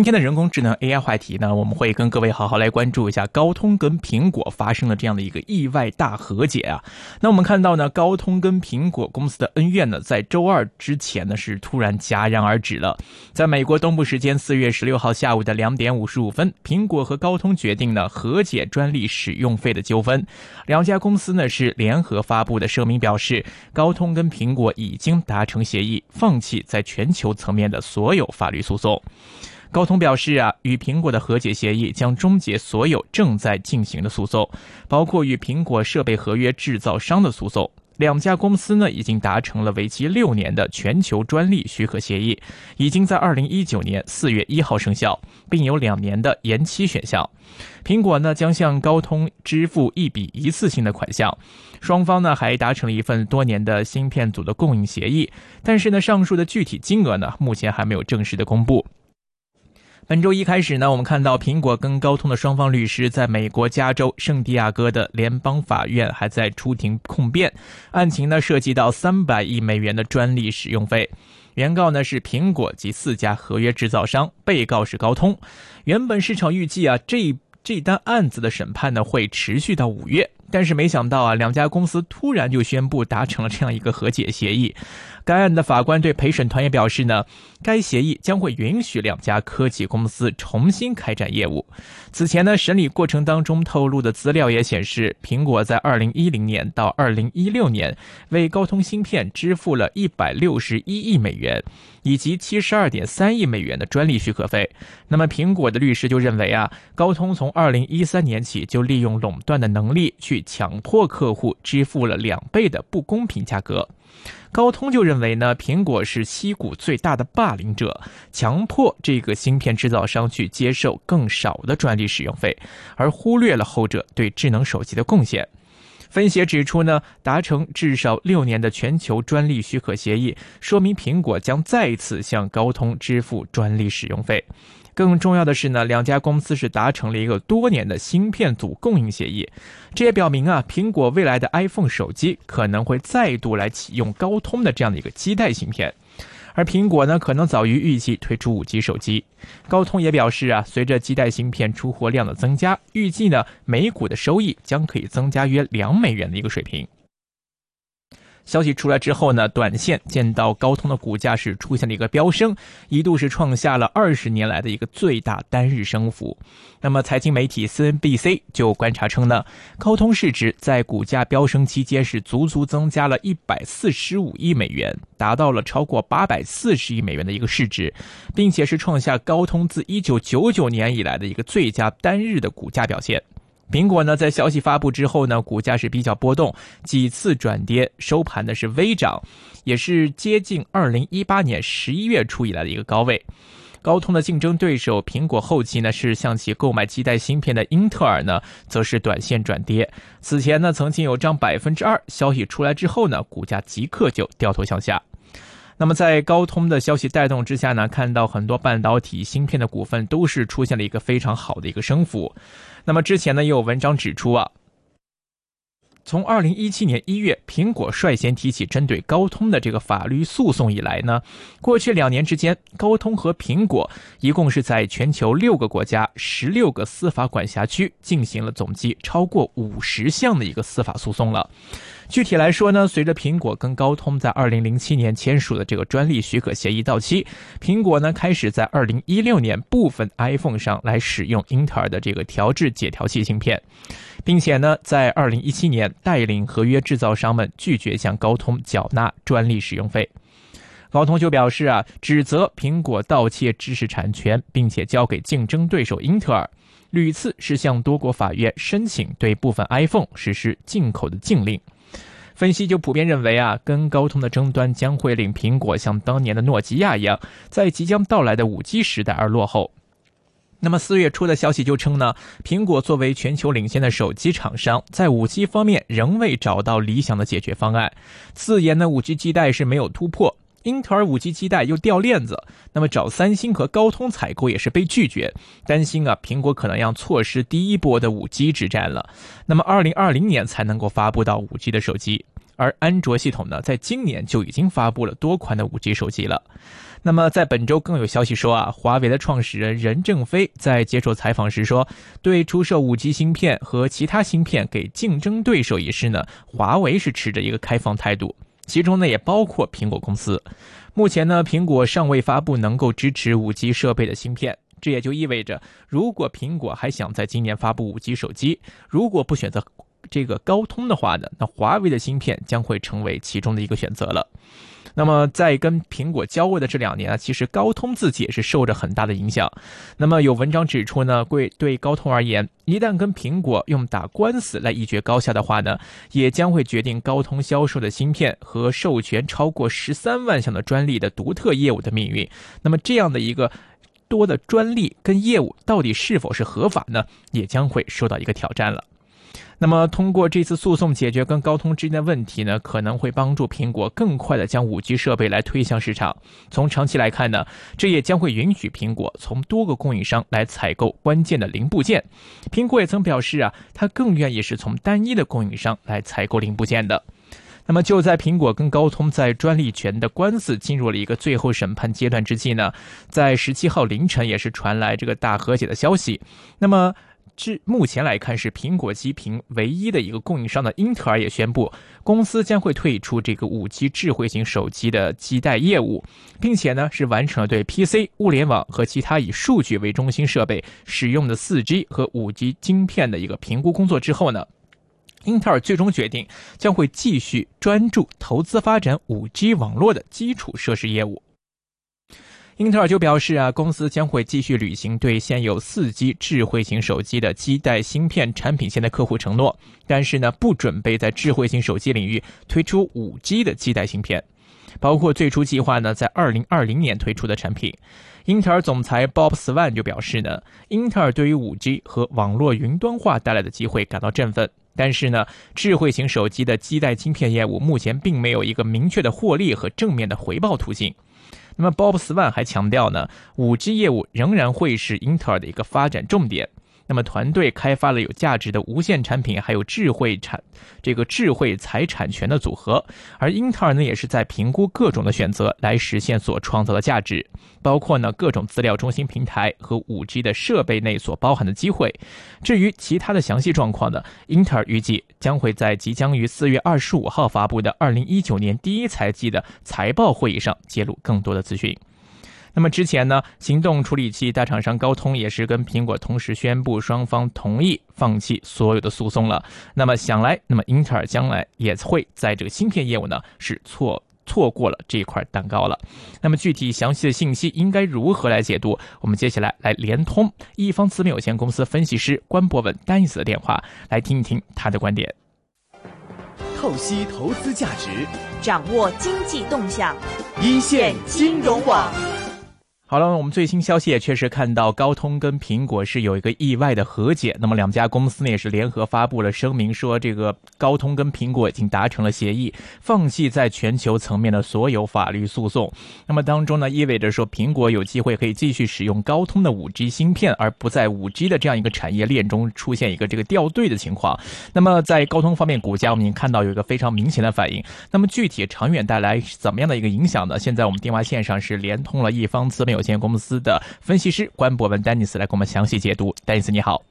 今天的人工智能 AI 话题呢，我们会跟各位好好来关注一下高通跟苹果发生了这样的一个意外大和解啊。那我们看到呢，高通跟苹果公司的恩怨呢，在周二之前呢是突然戛然而止了。在美国东部时间四月十六号下午的两点五十五分，苹果和高通决定呢和解专利使用费的纠纷。两家公司呢是联合发布的声明表示，高通跟苹果已经达成协议，放弃在全球层面的所有法律诉讼。高通表示啊，与苹果的和解协议将终结所有正在进行的诉讼，包括与苹果设备合约制造商的诉讼。两家公司呢已经达成了为期六年的全球专利许可协议，已经在二零一九年四月一号生效，并有两年的延期选项。苹果呢将向高通支付一笔一次性的款项，双方呢还达成了一份多年的芯片组的供应协议，但是呢上述的具体金额呢目前还没有正式的公布。本周一开始呢，我们看到苹果跟高通的双方律师在美国加州圣地亚哥的联邦法院还在出庭控辩，案情呢涉及到三百亿美元的专利使用费。原告呢是苹果及四家合约制造商，被告是高通。原本市场预计啊，这这单案子的审判呢会持续到五月，但是没想到啊，两家公司突然就宣布达成了这样一个和解协议。该案的法官对陪审团也表示呢，该协议将会允许两家科技公司重新开展业务。此前呢，审理过程当中透露的资料也显示，苹果在2010年到2016年为高通芯片支付了161亿美元，以及72.3亿美元的专利许可费。那么，苹果的律师就认为啊，高通从2013年起就利用垄断的能力去强迫客户支付了两倍的不公平价格。高通就认为呢，苹果是西谷最大的霸凌者，强迫这个芯片制造商去接受更少的专利使用费，而忽略了后者对智能手机的贡献。分析指出呢，达成至少六年的全球专利许可协议，说明苹果将再次向高通支付专利使用费。更重要的是呢，两家公司是达成了一个多年的芯片组供应协议，这也表明啊，苹果未来的 iPhone 手机可能会再度来启用高通的这样的一个基带芯片，而苹果呢，可能早于预计推出五 G 手机。高通也表示啊，随着基带芯片出货量的增加，预计呢，每股的收益将可以增加约两美元的一个水平。消息出来之后呢，短线见到高通的股价是出现了一个飙升，一度是创下了二十年来的一个最大单日升幅。那么，财经媒体 CNBC 就观察称呢，高通市值在股价飙升期间是足足增加了一百四十五亿美元，达到了超过八百四十亿美元的一个市值，并且是创下高通自一九九九年以来的一个最佳单日的股价表现。苹果呢，在消息发布之后呢，股价是比较波动，几次转跌，收盘呢是微涨，也是接近二零一八年十一月初以来的一个高位。高通的竞争对手苹果后期呢，是向其购买基带芯片的英特尔呢，则是短线转跌。此前呢，曾经有涨百分之二，消息出来之后呢，股价即刻就掉头向下。那么，在高通的消息带动之下呢，看到很多半导体芯片的股份都是出现了一个非常好的一个升幅。那么之前呢，也有文章指出啊。从二零一七年一月，苹果率先提起针对高通的这个法律诉讼以来呢，过去两年之间，高通和苹果一共是在全球六个国家、十六个司法管辖区进行了总计超过五十项的一个司法诉讼了。具体来说呢，随着苹果跟高通在二零零七年签署的这个专利许可协议到期，苹果呢开始在二零一六年部分 iPhone 上来使用英特尔的这个调制解调器芯片。并且呢，在二零一七年带领合约制造商们拒绝向高通缴纳专利使用费，高通就表示啊，指责苹果盗窃知识产权，并且交给竞争对手英特尔，屡次是向多国法院申请对部分 iPhone 实施进口的禁令。分析就普遍认为啊，跟高通的争端将会令苹果像当年的诺基亚一样，在即将到来的五 G 时代而落后。那么四月初的消息就称呢，苹果作为全球领先的手机厂商，在五 G 方面仍未找到理想的解决方案。自研的五 G 基带是没有突破，英特尔五 G 基带又掉链子，那么找三星和高通采购也是被拒绝，担心啊，苹果可能要错失第一波的五 G 之战了。那么二零二零年才能够发布到五 G 的手机。而安卓系统呢，在今年就已经发布了多款的五 G 手机了。那么在本周更有消息说啊，华为的创始人任正非在接受采访时说，对出售五 G 芯片和其他芯片给竞争对手一事呢，华为是持着一个开放态度，其中呢也包括苹果公司。目前呢，苹果尚未发布能够支持五 G 设备的芯片。这也就意味着，如果苹果还想在今年发布五 G 手机，如果不选择这个高通的话呢，那华为的芯片将会成为其中的一个选择了。那么在跟苹果交恶的这两年啊，其实高通自己也是受着很大的影响。那么有文章指出呢，对对高通而言，一旦跟苹果用打官司来一决高下的话呢，也将会决定高通销售的芯片和授权超过十三万项的专利的独特业务的命运。那么这样的一个。多的专利跟业务到底是否是合法呢？也将会受到一个挑战了。那么，通过这次诉讼解决跟高通之间的问题呢，可能会帮助苹果更快的将五 G 设备来推向市场。从长期来看呢，这也将会允许苹果从多个供应商来采购关键的零部件。苹果也曾表示啊，它更愿意是从单一的供应商来采购零部件的。那么就在苹果跟高通在专利权的官司进入了一个最后审判阶段之际呢，在十七号凌晨也是传来这个大和解的消息。那么至目前来看，是苹果机屏唯一的一个供应商的英特尔也宣布，公司将会退出这个五 G 智慧型手机的基带业务，并且呢是完成了对 PC 物联网和其他以数据为中心设备使用的四 G 和五 G 晶片的一个评估工作之后呢。英特尔最终决定将会继续专注投资发展 5G 网络的基础设施业务。英特尔就表示啊，公司将会继续履行对现有 4G 智慧型手机的基带芯片产品线的客户承诺，但是呢，不准备在智慧型手机领域推出 5G 的基带芯片，包括最初计划呢在2020年推出的产品。英特尔总裁 Bob Swan 就表示呢，英特尔对于 5G 和网络云端化带来的机会感到振奋。但是呢，智慧型手机的基带芯片业务目前并没有一个明确的获利和正面的回报途径。那么，Bob Swan 还强调呢五 G 业务仍然会是英特尔的一个发展重点。那么，团队开发了有价值的无线产品，还有智慧产这个智慧财产权的组合。而英特尔呢，也是在评估各种的选择来实现所创造的价值，包括呢各种资料中心平台和五 G 的设备内所包含的机会。至于其他的详细状况呢，英特尔预计将会在即将于四月二十五号发布的二零一九年第一财季的财报会议上揭露更多的资讯。那么之前呢，行动处理器大厂商高通也是跟苹果同时宣布，双方同意放弃所有的诉讼了。那么想来，那么英特尔将来也会在这个芯片业务呢是错错过了这一块蛋糕了。那么具体详细的信息应该如何来解读？我们接下来来连通一方资本有限公司分析师关博文丹尼斯的电话，来听一听他的观点。透析投资价值，掌握经济动向，一线金融网。好了，我们最新消息也确实看到高通跟苹果是有一个意外的和解。那么两家公司呢也是联合发布了声明，说这个高通跟苹果已经达成了协议，放弃在全球层面的所有法律诉讼。那么当中呢意味着说苹果有机会可以继续使用高通的五 G 芯片，而不在五 G 的这样一个产业链中出现一个这个掉队的情况。那么在高通方面，股价我们已经看到有一个非常明显的反应。那么具体长远带来怎么样的一个影响呢？现在我们电话线上是连通了一方资本有。有限公司的分析师关博文丹尼斯来给我们详细解读。丹尼斯你好，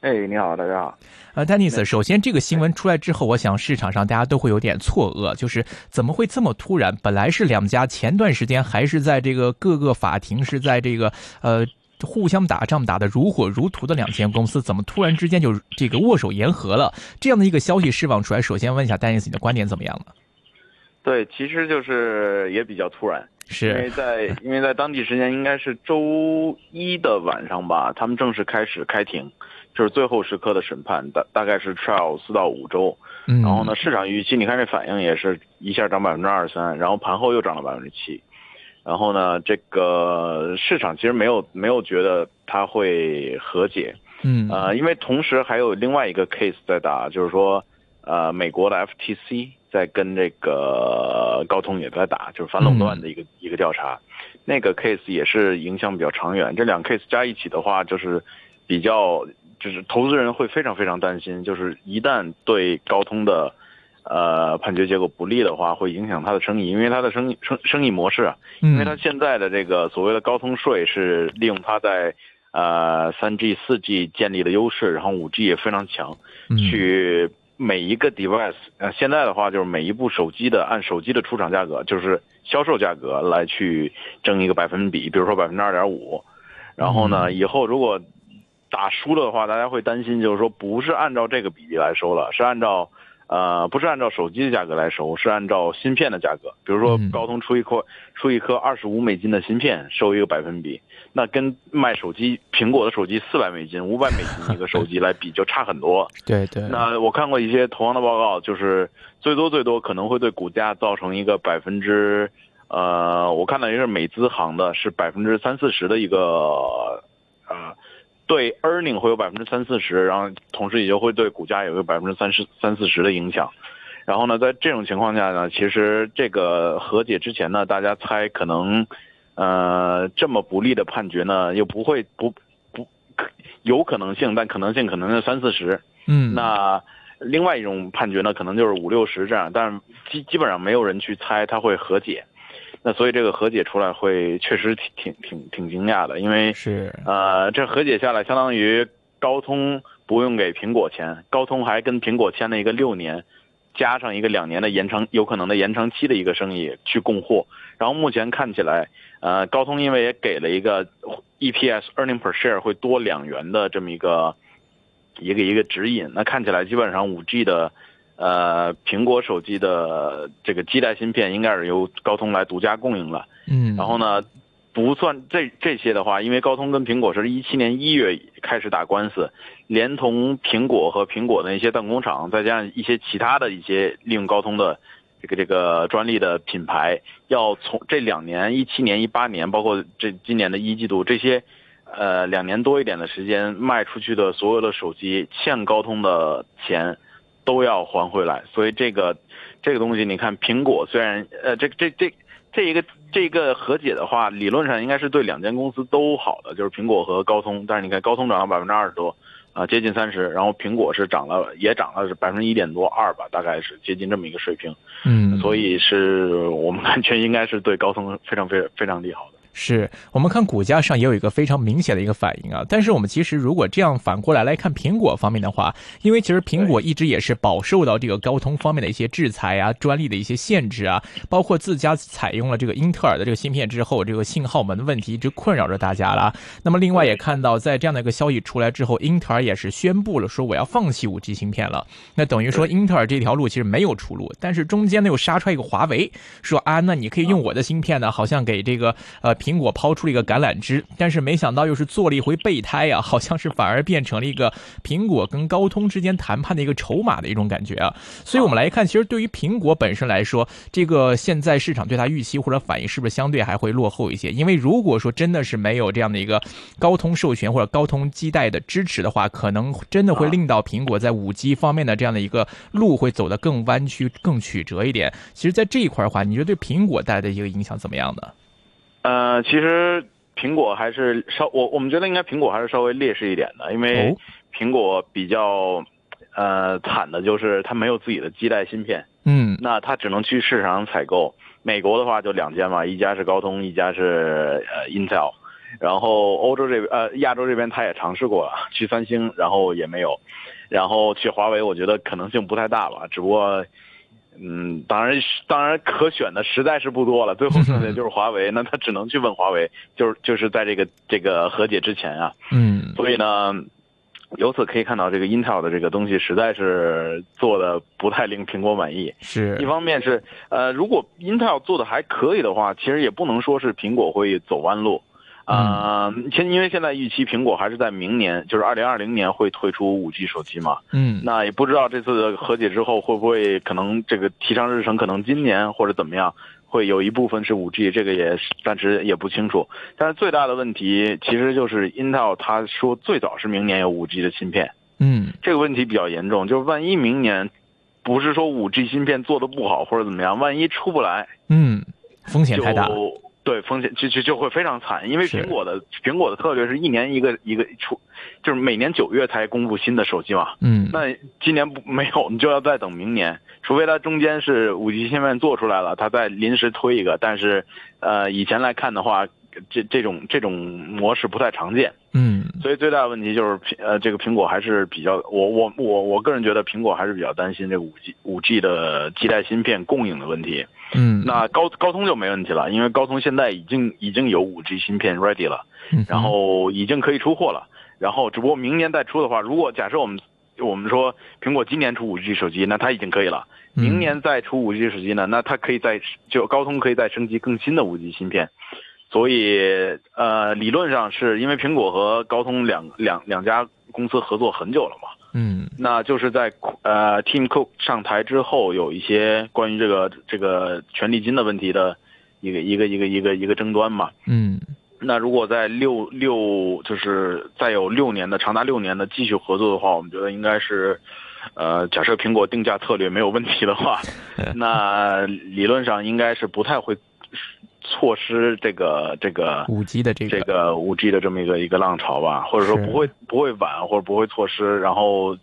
哎，你好，大家好。呃，丹尼斯，首先这个新闻出来之后，我想市场上大家都会有点错愕，就是怎么会这么突然？本来是两家前段时间还是在这个各个法庭是在这个呃互相打仗打得如火如荼的两间公司，怎么突然之间就这个握手言和了？这样的一个消息释放出来，首先问一下丹尼斯，你的观点怎么样呢？对，其实就是也比较突然。是因为在因为在当地时间应该是周一的晚上吧，他们正式开始开庭，就是最后时刻的审判，大大概是 trial 四到五周。然后呢，市场预期你看这反应也是一下涨百分之二十三，然后盘后又涨了百分之七。然后呢，这个市场其实没有没有觉得它会和解。嗯呃，因为同时还有另外一个 case 在打，就是说呃美国的 FTC。在跟这个高通也在打，就是反垄断的一个一个调查，那个 case 也是影响比较长远。这两 case 加一起的话，就是比较，就是投资人会非常非常担心，就是一旦对高通的呃判决结果不利的话，会影响他的生意，因为他的生意生生意模式啊，因为他现在的这个所谓的高通税是利用他在呃三 G 四 G 建立的优势，然后五 G 也非常强，去每一个 device，呃现在的话就是每一部手机的按手机的出厂价格，就是销售价格来去挣一个百分比，比如说百分之二点五，然后呢以后如果打输了的话，大家会担心，就是说不是按照这个比例来收了，是按照，呃，不是按照手机的价格来收，是按照芯片的价格。比如说高通出一颗出一颗二十五美金的芯片，收一个百分比，那跟卖手机苹果的手机四百美金、五百美金一个 手机来比，就差很多。对对。那我看过一些同行的报告，就是最多最多可能会对股价造成一个百分之，呃，我看到一个美资行的是百分之三四十的一个，呃。对 earning 会有百分之三四十，然后同时也就会对股价也有个百分之三十三四十的影响。然后呢，在这种情况下呢，其实这个和解之前呢，大家猜可能，呃，这么不利的判决呢，又不会不不有可能性，但可能性可能是三四十。嗯。那另外一种判决呢，可能就是五六十这样，但是基基本上没有人去猜它会和解。那所以这个和解出来会确实挺挺挺挺惊讶的，因为是呃，这和解下来相当于高通不用给苹果钱，高通还跟苹果签了一个六年，加上一个两年的延长有可能的延长期的一个生意去供货。然后目前看起来，呃，高通因为也给了一个 EPS earning per share 会多两元的这么一个一个一个指引，那看起来基本上五 G 的。呃，苹果手机的这个基带芯片应该是由高通来独家供应了。嗯，然后呢，不算这这些的话，因为高通跟苹果是一七年一月开始打官司，连同苹果和苹果的一些代工厂，再加上一些其他的一些利用高通的这个这个专利的品牌，要从这两年一七年、一八年，包括这今年的一季度这些，呃，两年多一点的时间卖出去的所有的手机欠高通的钱。都要还回来，所以这个这个东西，你看苹果虽然呃，这这这这一个这个和解的话，理论上应该是对两间公司都好的，就是苹果和高通。但是你看高通涨了百分之二十多，啊，接近三十，然后苹果是涨了，也涨了是百分之一点多二吧，大概是接近这么一个水平。嗯，所以是我们感觉应该是对高通非常非常非常利好的。是我们看股价上也有一个非常明显的一个反应啊，但是我们其实如果这样反过来来看苹果方面的话，因为其实苹果一直也是饱受到这个高通方面的一些制裁啊、专利的一些限制啊，包括自家采用了这个英特尔的这个芯片之后，这个信号门的问题一直困扰着大家了。那么另外也看到，在这样的一个消息出来之后，英特尔也是宣布了说我要放弃五 G 芯片了。那等于说英特尔这条路其实没有出路，但是中间呢又杀出来一个华为，说啊，那你可以用我的芯片呢，好像给这个呃苹果抛出了一个。橄榄枝，但是没想到又是做了一回备胎啊，好像是反而变成了一个苹果跟高通之间谈判的一个筹码的一种感觉啊。所以我们来看，其实对于苹果本身来说，这个现在市场对它预期或者反应是不是相对还会落后一些？因为如果说真的是没有这样的一个高通授权或者高通基带的支持的话，可能真的会令到苹果在五 G 方面的这样的一个路会走得更弯曲、更曲折一点。其实，在这一块的话，你觉得对苹果带来的一个影响怎么样呢？呃，其实。苹果还是稍我我们觉得应该苹果还是稍微劣势一点的，因为苹果比较呃惨的就是它没有自己的基带芯片，嗯，那它只能去市场上采购。美国的话就两家嘛，一家是高通，一家是呃 Intel，然后欧洲这边呃亚洲这边他也尝试过了，去三星，然后也没有，然后去华为，我觉得可能性不太大吧，只不过。嗯，当然，当然可选的实在是不多了，最后剩下就是华为，那他只能去问华为，就是就是在这个这个和解之前啊，嗯，所以呢，由此可以看到这个 Intel 的这个东西实在是做的不太令苹果满意，是。一方面是呃，如果 Intel 做的还可以的话，其实也不能说是苹果会走弯路。啊，现因为现在预期苹果还是在明年，就是二零二零年会推出五 G 手机嘛。嗯，那也不知道这次和解之后会不会可能这个提上日程，可能今年或者怎么样，会有一部分是五 G，这个也暂时也不清楚。但是最大的问题其实就是 Intel 他说最早是明年有五 G 的芯片。嗯，这个问题比较严重，就是万一明年不是说五 G 芯片做的不好或者怎么样，万一出不来，嗯，风险太大。对风险就就就会非常惨，因为苹果的苹果的策略是一年一个一个出，就是每年九月才公布新的手机嘛。嗯，那今年不没有，你就要再等明年，除非它中间是五 G 芯片做出来了，它再临时推一个。但是，呃，以前来看的话，这这种这种模式不太常见。嗯所以最大的问题就是苹呃，这个苹果还是比较，我我我我个人觉得苹果还是比较担心这五 G 五 G 的基带芯片供应的问题。嗯，那高高通就没问题了，因为高通现在已经已经有五 G 芯片 ready 了，嗯然后已经可以出货了。然后只不过明年再出的话，如果假设我们我们说苹果今年出五 G 手机，那它已经可以了。嗯明年再出五 G 手机呢，那它可以再就高通可以再升级更新的五 G 芯片。所以呃，理论上是因为苹果和高通两两两家公司合作很久了嘛。嗯那就是在呃 Tim Cook 上台之后，有一些关于这个这个权利金的问题的一个一个一个一个一个争端嘛。嗯那如果在六六就是再有六年的长达六年的继续合作的话，我们觉得应该是，呃，假设苹果定价策略没有问题的话，那理论上应该是不太会错失这个这个五 G 的这个这个五 G 的这么一个一个浪潮吧，或者说不会不会晚，或者不会错失。然后，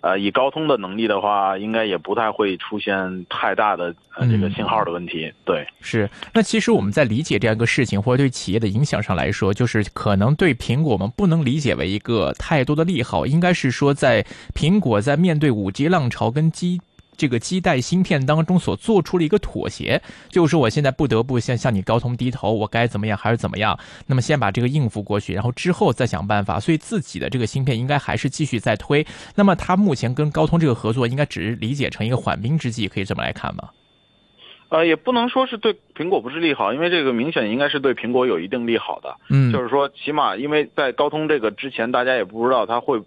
呃，以高通的能力的话，应该也不太会出现太大的呃这个嗯信号的问题。对，是，那其实我们在理解这样一个事情，或者对企业的影响上来说，就是可能对苹果我们不能理解为一个太多的利好，应该是说在苹果在面对五 G 浪潮跟基这个基带芯片当中所做出了一个妥协，就是说我现在不得不先向你高通低头，我该怎么样还是怎么样，那么先把这个应付过去，然后之后再想办法，所以自己的这个芯片应该还是继续在推。那么他目前跟高通这个合作，应该只是理解成一个缓兵之计，可以这么来看吗？呃，也不能说是对苹果不是利好，因为这个明显应该是对苹果有一定利好的。嗯，就是说，起码因为在高通这个之前，大家也不知道它会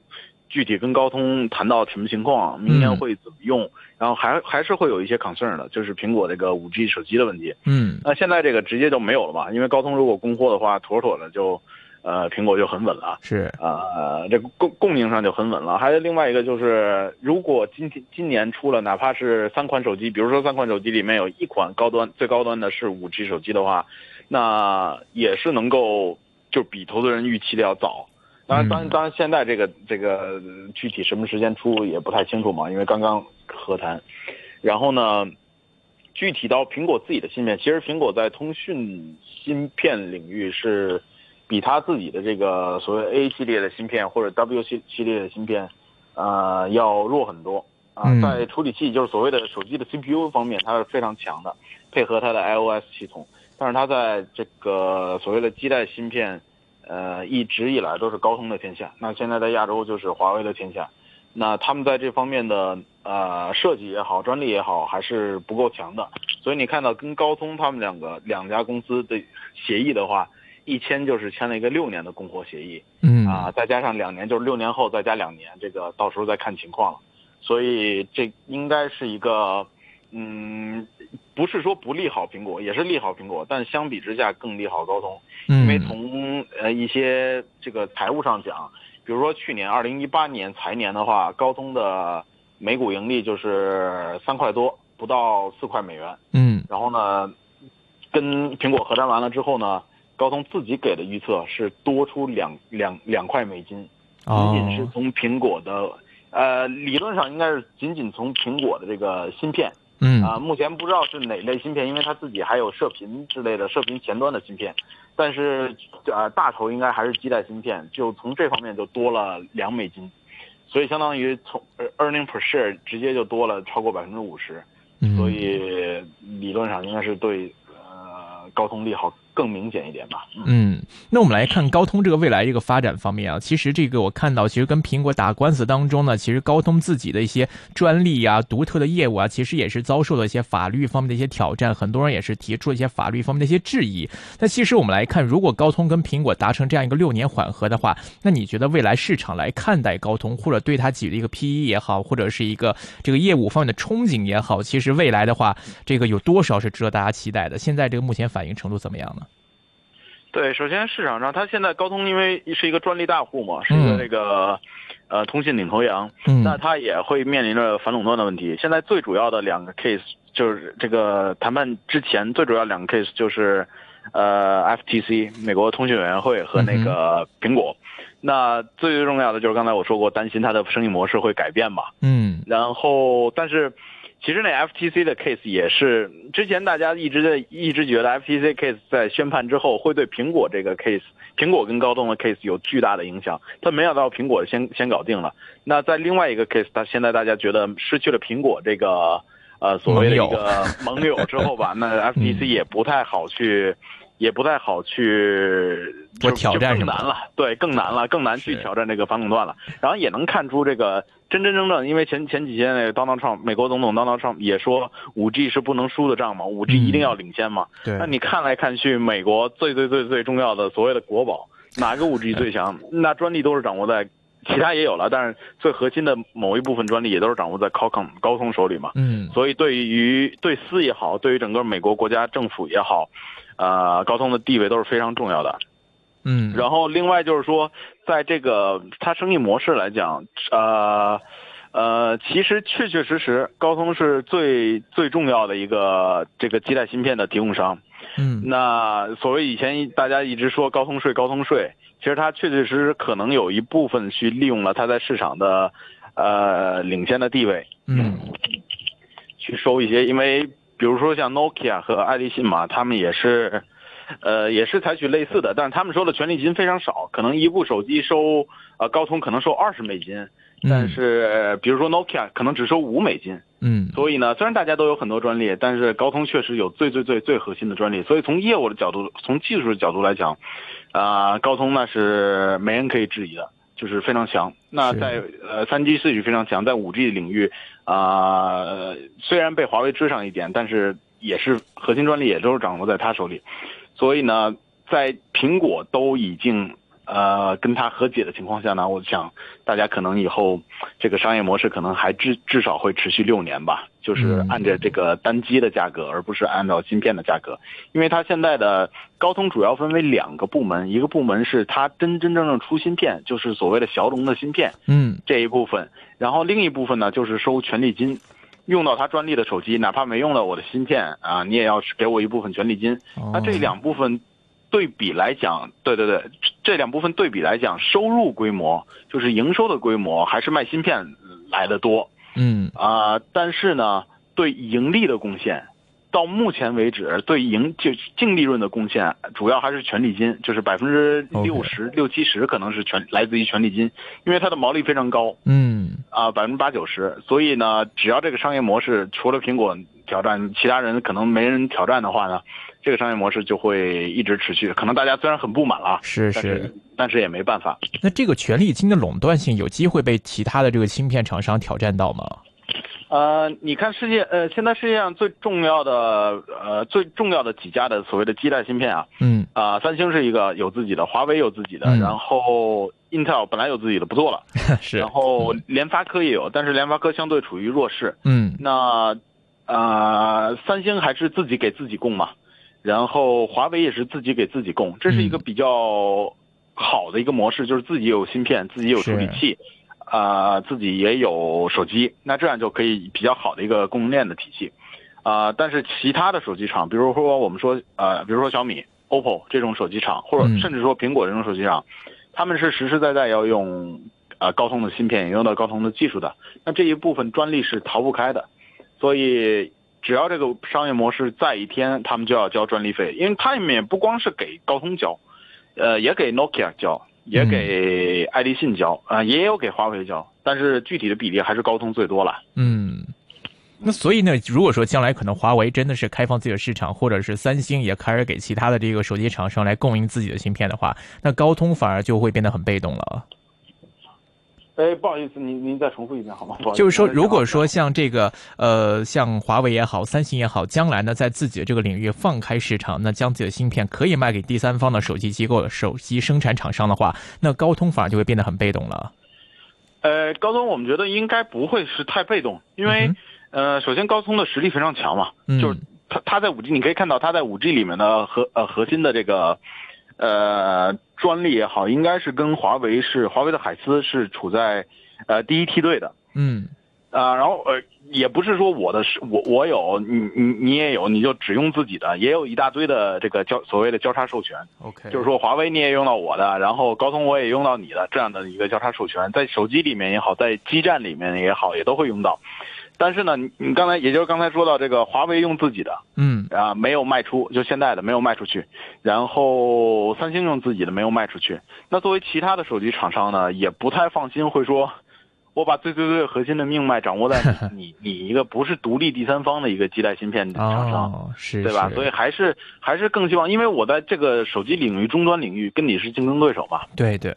具体跟高通谈到什么情况，明年会怎么用，然后还还是会有一些 concern 的，就是苹果这个五 G 手机的问题。嗯那现在这个直接就没有了嘛，因为高通如果供货的话，妥妥的就，呃，苹果就很稳了。是呃，这个供供应上就很稳了。还有另外一个就是，如果今天今年出了哪怕是三款手机，比如说三款手机里面有一款高端最高端的是五 G 手机的话，那也是能够就比投资人预期的要早。当然，当然，当然，现在这个这个具体什么时间出也不太清楚嘛，因为刚刚和谈。然后呢，具体到苹果自己的芯片，其实苹果在通讯芯片领域是比它自己的这个所谓 A 系列的芯片或者 W 系系列的芯片，呃，要弱很多啊、嗯在处理器就是所谓的手机的 CPU 方面，它是非常强的，配合它的 iOS 系统。但是它在这个所谓的基带芯片，呃，一直以来都是高通的天下。那现在在亚洲就是华为的天下。那他们在这方面的呃设计也好，专利也好，还是不够强的。所以你看到跟高通他们两个两家公司的协议的话，一签就是签了一个六年的供货协议嗯啊，再加上两年就是六年后再加两年，这个到时候再看情况了。所以这应该是一个，嗯，不是说不利好苹果，也是利好苹果，但相比之下更利好高通，因为嗯从呃一些这个财务上讲，比如说去年二零一八年财年的话，高通的每股盈利就是三块多，不到四块美元。嗯然后呢，跟苹果核谈完了之后呢，高通自己给的预测是多出两两两块美金，仅哦仅是从苹果的，呃，理论上应该是仅仅从苹果的这个芯片嗯。啊、目前不知道是哪类芯片，因为它自己还有射频之类的射频前端的芯片，但是呃大头应该还是基带芯片，就从这方面就多了两美金，所以相当于从呃 earning per share 直接就多了超过百分之五十。嗯。所以理论上应该是对呃高通利好更明显一点吧。嗯，那我们来看高通这个未来这个发展方面啊，其实这个我看到，其实跟苹果打官司当中呢，其实高通自己的一些专利啊、独特的业务啊，其实也是遭受了一些法律方面的一些挑战，很多人也是提出了一些法律方面的一些质疑。那其实我们来看，如果高通跟苹果达成这样一个六年缓和的话，那你觉得未来市场来看待高通，或者对它给予的一个 PE 也好，或者是一个这个业务方面的憧憬也好，其实未来的话，这个有多少是值得大家期待的？现在这个目前反应程度怎么样呢？对，首先市场上它现在高通因为是一个专利大户嘛，是一个嗯这个、呃通信领头羊，嗯那它也会面临着反垄断的问题。现在最主要的两个 case 就是这个谈判之前最主要两个 case 就是呃 FTC 美国通讯委员会和那个苹果。那最最重要的就是刚才我说过，担心它的生意模式会改变嘛。嗯。然后，但是。其实那 FTC 的 case 也是之前大家一直在一直觉得 FTC case 在宣判之后会对苹果这个 case，苹果跟高通的 case 有巨大的影响，但没想到苹果先先搞定了。那在另外一个 case，它现在大家觉得失去了苹果这个呃所谓的一个盟友 之后吧，那 FTC 也不太好去。也不太好去，就挑战更难了，对，更难了，更难去挑战这个反垄断了。然后也能看出这个真真正正，因为前前几天那个 Donald Trump 美国总统 Donald Trump 也说五 G 是不能输的仗嘛，五 G 一定要领先嘛。对。那你看来看去，美国最最最最重要的所谓的国宝，哪个五 G 最强？那专利都是掌握在，其他也有了，但是最核心的某一部分专利也都是掌握在 Qualcomm 高通手里嘛。嗯。所以对于对私也好，对于整个美国国家政府也好。呃，高通的地位都是非常重要的，嗯，然后另外就是说，在这个它生意模式来讲，呃，呃，其实确确实实，高通是最最重要的一个这个基带芯片的提供商，嗯，那所谓以前大家一直说高通税，高通税，其实它确确实实可能有一部分去利用了它在市场的呃领先的地位，嗯，去收一些，因为。比如说像 Nokia 和爱立信嘛，他们也是，呃，也是采取类似的，但是他们收的权利金非常少，可能一部手机收，呃，高通可能收二十美金，但是比如说 Nokia 可能只收五美金，嗯，所以呢，虽然大家都有很多专利，但是高通确实有最最最最核心的专利，所以从业务的角度，从技术的角度来讲，啊，高通那是没人可以质疑的。就是非常强，那在呃三 G 四 G 非常强，在五 G 领域啊，虽然被华为追上一点，但是也是核心专利也都是掌握在他手里，所以呢，在苹果都已经。呃，跟他和解的情况下呢，我想大家可能以后这个商业模式可能还至至少会持续六年吧，就是按照这个单机的价格，而不是按照芯片的价格，因为它现在的高通主要分为两个部门，一个部门是它真真正正出芯片，就是所谓的骁龙的芯片，嗯，这一部分，然后另一部分呢就是收权利金，用到他专利的手机，哪怕没用到我的芯片啊，你也要给我一部分权利金，那这两部分。对比来讲，对对对，这两部分对比来讲，收入规模就是营收的规模还是卖芯片来的多，嗯。啊，但是呢，对盈利的贡献，到目前为止，对盈就净利润的贡献，主要还是权利金，就是百分之六十六七十可能是全来自于权利金，因为它的毛利非常高，嗯啊，百分之八九十，所以呢，只要这个商业模式除了苹果挑战，其他人可能没人挑战的话呢。这个商业模式就会一直持续，可能大家虽然很不满了，是是，但是也没办法。那这个权利金的垄断性有机会被其他的这个芯片厂商挑战到吗？呃，你看世界，呃，现在世界上最重要的，呃，最重要的几家的所谓的基带芯片啊，嗯，啊，三星是一个有自己的，华为有自己的，然后 Intel 本来有自己的不做了，是，然后联发科也有，但是联发科相对处于弱势，嗯，那，啊，三星还是自己给自己供嘛。然后华为也是自己给自己供，这是一个比较好的一个模式，就是自己有芯片，自己有处理器，啊，自己也有手机，那这样就可以比较好的一个供应链的体系，啊，但是其他的手机厂，比如说我们说，呃，比如说小米、OPPO 这种手机厂，或者甚至说苹果这种手机厂，他们是实实在在要用啊高通的芯片，用到高通的技术的，那这一部分专利是逃不开的，所以。只要这个商业模式在一天，他们就要交专利费，因为他们也不光是给高通交，呃，也给 Nokia 交，也给爱立信交，啊，也有给华为交，但是具体的比例还是高通最多了。嗯，那所以呢，如果说将来可能华为真的是开放自己的市场，或者是三星也开始给其他的这个手机厂商来供应自己的芯片的话，那高通反而就会变得很被动了。哎，不好意思，您您再重复一遍好吗？就是说，如果说像这个呃，像华为也好，三星也好，将来呢，在自己的这个领域放开市场，那将自己的芯片可以卖给第三方的手机机构、手机生产厂商的话，那高通反而就会变得很被动了。呃，高通我们觉得应该不会是太被动，因为呃，首先高通的实力非常强嘛，就是它它在五 G，你可以看到它在五 G 里面的核呃核心的这个。呃，专利也好，应该是跟华为是华为的海思是处在呃第一梯队的。嗯，啊，然后呃，也不是说我的是我我有，你你你也有，你就只用自己的，也有一大堆的这个交所谓的交叉授权。OK，就是说华为你也用到我的，然后高通我也用到你的这样的一个交叉授权，在手机里面也好，在基站里面也好，也都会用到。但是呢，你你刚才也就是刚才说到这个华为用自己的，嗯啊，没有卖出，就现在的没有卖出去，然后三星用自己的没有卖出去。那作为其他的手机厂商呢，也不太放心，会说。我把最最最核心的命脉掌握在你 你一个不是独立第三方的一个基带芯片厂商，哦、是对吧？所以还是还是更希望，因为我在这个手机领域终端领域跟你是竞争对手嘛。对对。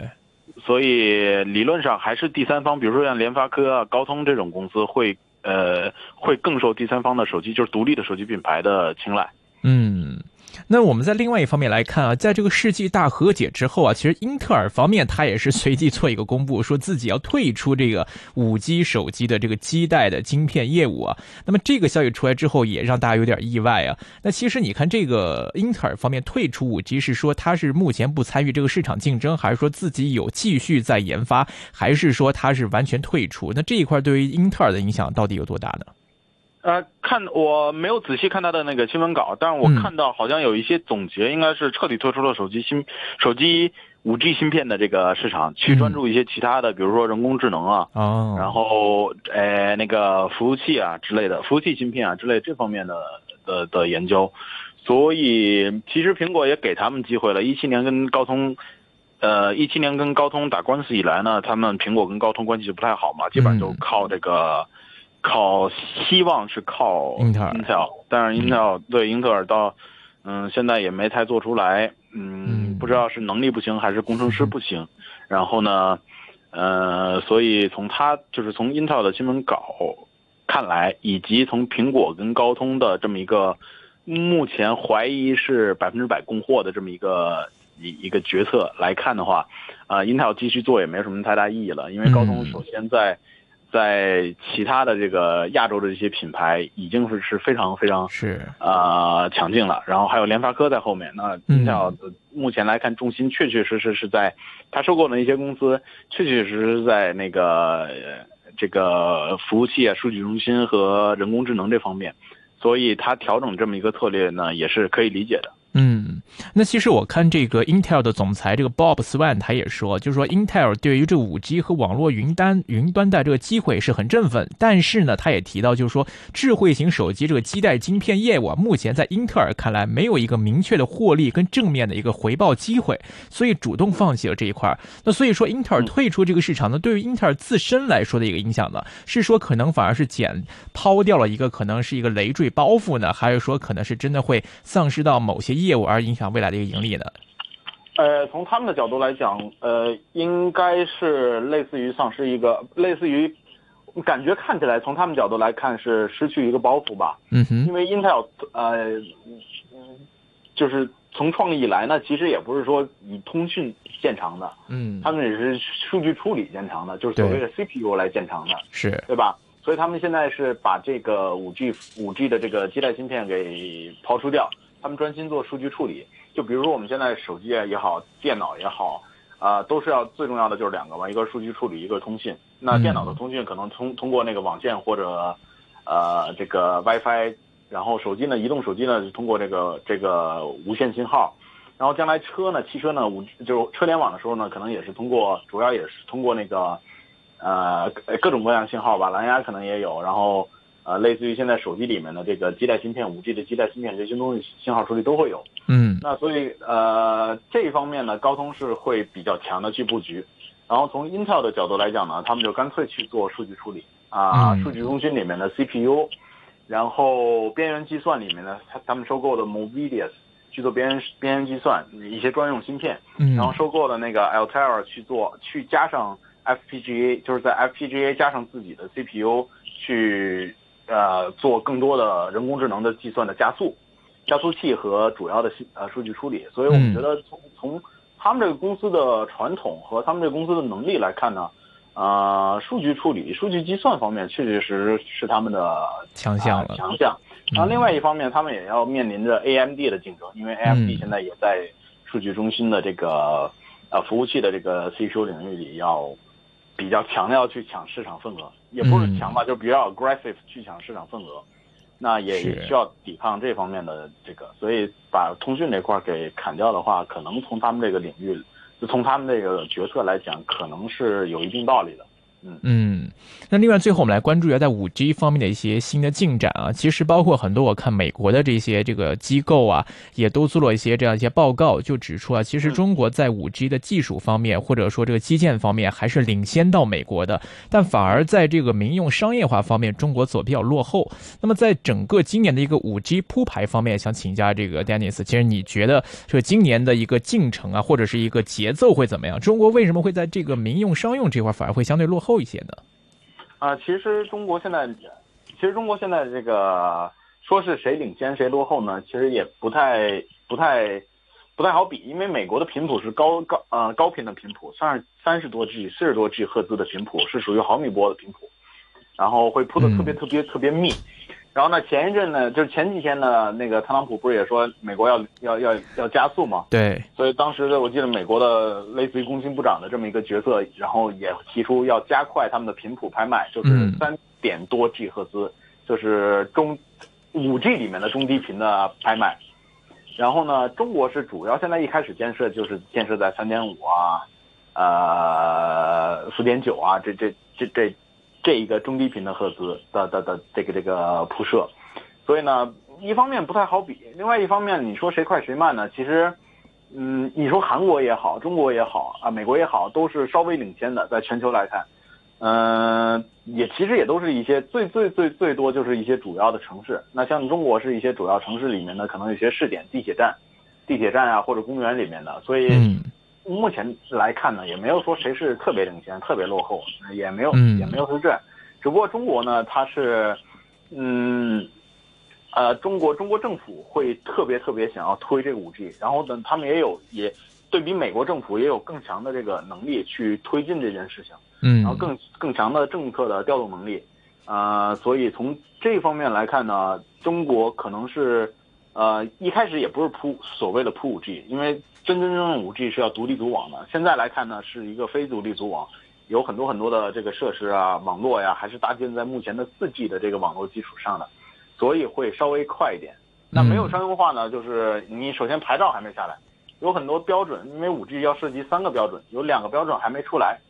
所以理论上还是第三方，比如说像联发科啊、高通这种公司会呃会更受第三方的手机，就是独立的手机品牌的青睐。嗯。那我们在另外一方面来看啊，在这个世纪大和解之后啊，其实英特尔方面它也是随即做一个公布，说自己要退出这个五 G 手机的这个基带的晶片业务啊。那么这个消息出来之后，也让大家有点意外啊。那其实你看，这个英特尔方面退出五 G 是说它是目前不参与这个市场竞争，还是说自己有继续在研发，还是说它是完全退出？那这一块对于英特尔的影响到底有多大呢？呃，看我没有仔细看他的那个新闻稿，但是我看到好像有一些总结，应该是彻底退出了手机芯手机五 G 芯片的这个市场，去专注一些其他的，比如说人工智能啊，哦，然后呃那个服务器啊之类的，服务器芯片啊之类这方面的的的研究，所以其实苹果也给他们机会了。一七年跟高通，呃一七年跟高通打官司以来呢，他们苹果跟高通关系就不太好嘛，基本上就靠这个。靠，希望是靠英特尔，但是英特尔对英特尔到，嗯，现在也没太做出来，嗯，不知道是能力不行还是工程师不行。然后呢，呃，所以从他就是从英特尔的新闻稿看来，以及从苹果跟高通的这么一个目前怀疑是百分之百供货的这么一个一一个决策来看的话，啊，英特尔继续做也没什么太大意义了，因为高通首先在。在其他的这个亚洲的这些品牌已经是是非常非常是呃强劲了，然后还有联发科在后面。那英特尔目前来看，重心确确实实是在他收购的一些公司，确确实实在那个这个服务器啊、数据中心和人工智能这方面，所以他调整这么一个策略呢，也是可以理解的。嗯，那其实我看这个 Intel 的总裁这个 Bob Swan 他也说，就是说 Intel 对于这五 G 和网络云端云端的这个机会是很振奋，但是呢，他也提到就是说智慧型手机这个基带晶片业务啊，目前在英特尔看来没有一个明确的获利跟正面的一个回报机会，所以主动放弃了这一块。那所以说英特尔退出这个市场呢，对于英特尔自身来说的一个影响呢，是说可能反而是减抛掉了一个可能是一个累赘包袱呢，还是说可能是真的会丧失到某些业务而影响未来的一个盈利呢？呃，从他们的角度来讲，呃，应该是类似于丧失一个，类似于感觉看起来，从他们角度来看是失去一个包袱吧。嗯哼。因为 Intel 呃，就是从创立以来呢，其实也不是说以通讯见长的，嗯，他们也是数据处理见长的，就是所谓的 CPU 来见长的，是对吧？所以他们现在是把这个五 G 五 G 的这个基带芯片给抛出掉。他们专心做数据处理，就比如说我们现在手机也好，电脑也好，啊，都是要最重要的就是两个嘛，一个数据处理，一个通信。那电脑的通讯可能通通过那个网线或者，呃，这个 WiFi，然后手机呢，移动手机呢是通过这个这个无线信号，然后将来车呢，汽车呢五就是车联网的时候呢，可能也是通过，主要也是通过那个，呃，各种各样信号吧，蓝牙可能也有，然后。呃，类似于现在手机里面的这个基带芯片、五 G 的基带芯片这些东西，信号处理都会有。嗯，那所以呃这一方面呢，高通是会比较强的去布局。然后从 Intel 的角度来讲呢，他们就干脆去做数据处理啊，数据中心里面的 CPU，然后边缘计算里面呢他他们收购的 Movidius 去做边缘边缘计算一些专用芯片，然后收购的那个 Altera 去做去加上 FPGA，就是在 FPGA 加上自己的 CPU 去。呃，做更多的人工智能的计算的加速，加速器和主要的呃数据处理，所以我们觉得从从他们这个公司的传统和他们这个公司的能力来看呢，呃，数据处理、数据计算方面确确实实是他们的强项了。强项。然后另外一方面，他们也要面临着 AMD 的竞争，因为 AMD 现在也在数据中心的这个呃服务器的这个 CPU 领域里要比较强调去抢市场份额，也不是强吧，就比较 aggressive 去抢市场份额，那也也需要抵抗这方面的这个，所以把通讯这块给砍掉的话，可能从他们这个领域，就从他们这个决策来讲，可能是有一定道理的。嗯，那另外最后我们来关注一下在五 G 方面的一些新的进展啊。其实包括很多我看美国的这些这个机构啊，也都做了一些这样一些报告，就指出啊，其实中国在五 G 的技术方面或者说这个基建方面还是领先到美国的，但反而在这个民用商业化方面，中国走比较落后。那么在整个今年的一个五 G 铺排方面，想请教这个 Dennis，其实你觉得这今年的一个进程啊，或者是一个节奏会怎么样？中国为什么会在这个民用商用这块反而会相对落后？一些的，啊，其实中国现在，其实中国现在这个说是谁领先谁落后呢？其实也不太不太不太好比，因为美国的频谱是高高呃高频的频谱，三十三十多 G、四十多 G 赫兹的频谱是属于毫米波的频谱，然后会铺的特别特别特别密。然后呢，前一阵呢，就是前几天呢，那个特朗普不是也说美国要要要要加速嘛？对。所以当时的我记得美国的类似于工信部长的这么一个角色，然后也提出要加快他们的频谱拍卖，就是三点多 G 赫兹，就是中五 G 里面的中低频的拍卖。然后呢，中国是主要现在一开始建设就是建设在三点五啊，呃，四点九啊，这这这这。这一个中低频的赫兹的的的这个这个铺设，所以呢，一方面不太好比，另外一方面你说谁快谁慢呢？其实，嗯，你说韩国也好，中国也好啊，美国也好，都是稍微领先的，在全球来看，嗯，也其实也都是一些最最最最多就是一些主要的城市。那像中国是一些主要城市里面的，可能有些试点地铁站、地铁站啊或者公园里面的，所以。目前来看呢，也没有说谁是特别领先、特别落后，也没有，也没有是这样。只不过中国呢，它是，嗯，呃，中国中国政府会特别特别想要推这个五 G，然后呢，他们也有也对比美国政府也有更强的这个能力去推进这件事情，嗯，然后更更强的政策的调动能力，呃，所以从这方面来看呢，中国可能是。呃，一开始也不是铺所谓的铺五 G，因为真真正正五 G 是要独立组网的。现在来看呢，是一个非独立组网，有很多很多的这个设施啊、网络呀，还是搭建在目前的四 G 的这个网络基础上的，所以会稍微快一点。那没有商用化呢，就是你首先牌照还没下来，有很多标准，因为五 G 要涉及三个标准，有两个标准还没出来，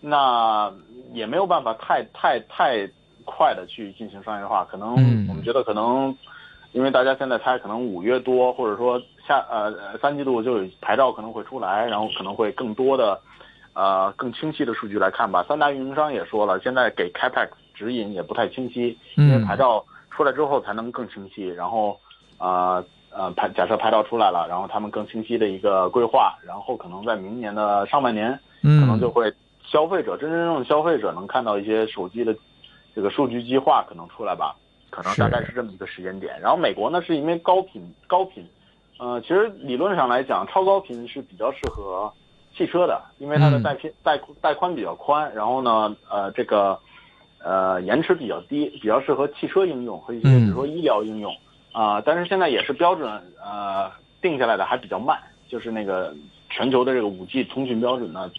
那也没有办法太太太快的去进行商业化。可能我们觉得可能。因为大家现在猜可能五月多，或者说下呃三季度就有牌照可能会出来，然后可能会更多的，呃更清晰的数据来看吧。三大运营商也说了，现在给 Capex 指引也不太清晰，因为牌照出来之后才能更清晰。然后，呃呃牌假设牌照出来了，然后他们更清晰的一个规划，然后可能在明年的上半年，可能就会消费者真真正正消费者能看到一些手机的这个数据计划可能出来吧。可能大概是这么一个时间点，然后美国呢是因为高频高频，呃，其实理论上来讲，超高频是比较适合汽车的，因为它的带频带带宽比较宽，然后呢，呃，这个呃延迟比较低，比较适合汽车应用和一些比如说医疗应用啊。但是现在也是标准呃定下来的还比较慢，就是那个全球的这个五 G 通讯标准呢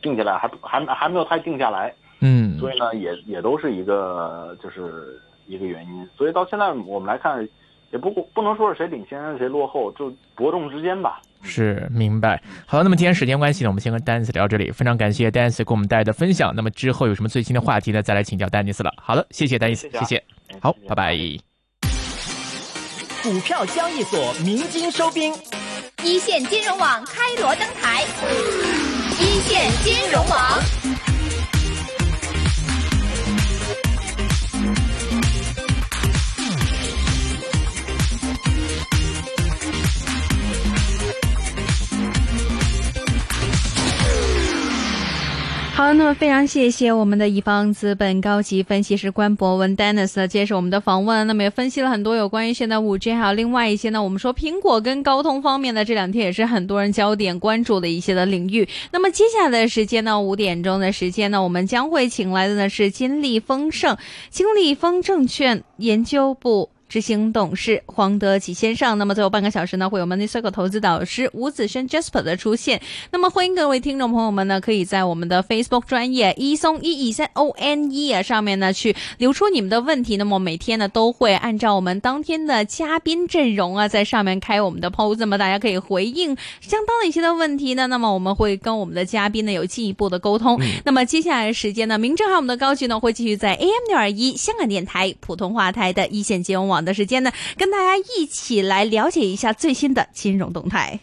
定下来还还还没有太定下来，嗯，所以呢也也都是一个就是。一个原因，所以到现在我们来看，也不不能说是谁领先谁落后，就伯仲之间吧。是明白。好，那么今天时间关系呢，我们先跟丹尼斯聊这里。非常感谢丹尼斯给我们带来的分享。那么之后有什么最新的话题呢，再来请教丹尼斯了。好的，谢谢丹尼斯，谢谢。好，拜拜。股票交易所鸣金收兵，一线金融网开锣登台，一线金融网。好，那么非常谢谢我们的乙方资本高级分析师关博文 Dennis 接受我们的访问。那么也分析了很多有关于现在五 G，还有另外一些呢，我们说苹果跟高通方面的这两天也是很多人焦点关注的一些的领域。那么接下来的时间呢，五点钟的时间呢，我们将会请来的呢是金利丰盛、金利丰证券研究部。执行董事黄德启先生。那么最后半个小时呢，会有 Money Circle 投资导师吴子轩 Jasper 的出现。那么欢迎各位听众朋友们呢，可以在我们的 Facebook 专业一松一二三 O N E 啊上面呢去留出你们的问题。那么每天呢都会按照我们当天的嘉宾阵容啊，在上面开我们的 post，那么大家可以回应相当的一些的问题呢。那么我们会跟我们的嘉宾呢有进一步的沟通。嗯、那么接下来的时间呢，明正還有我们的高局呢会继续在 AM 六二一香港电台普通话台的一线金融網的时间呢，跟大家一起来了解一下最新的金融动态。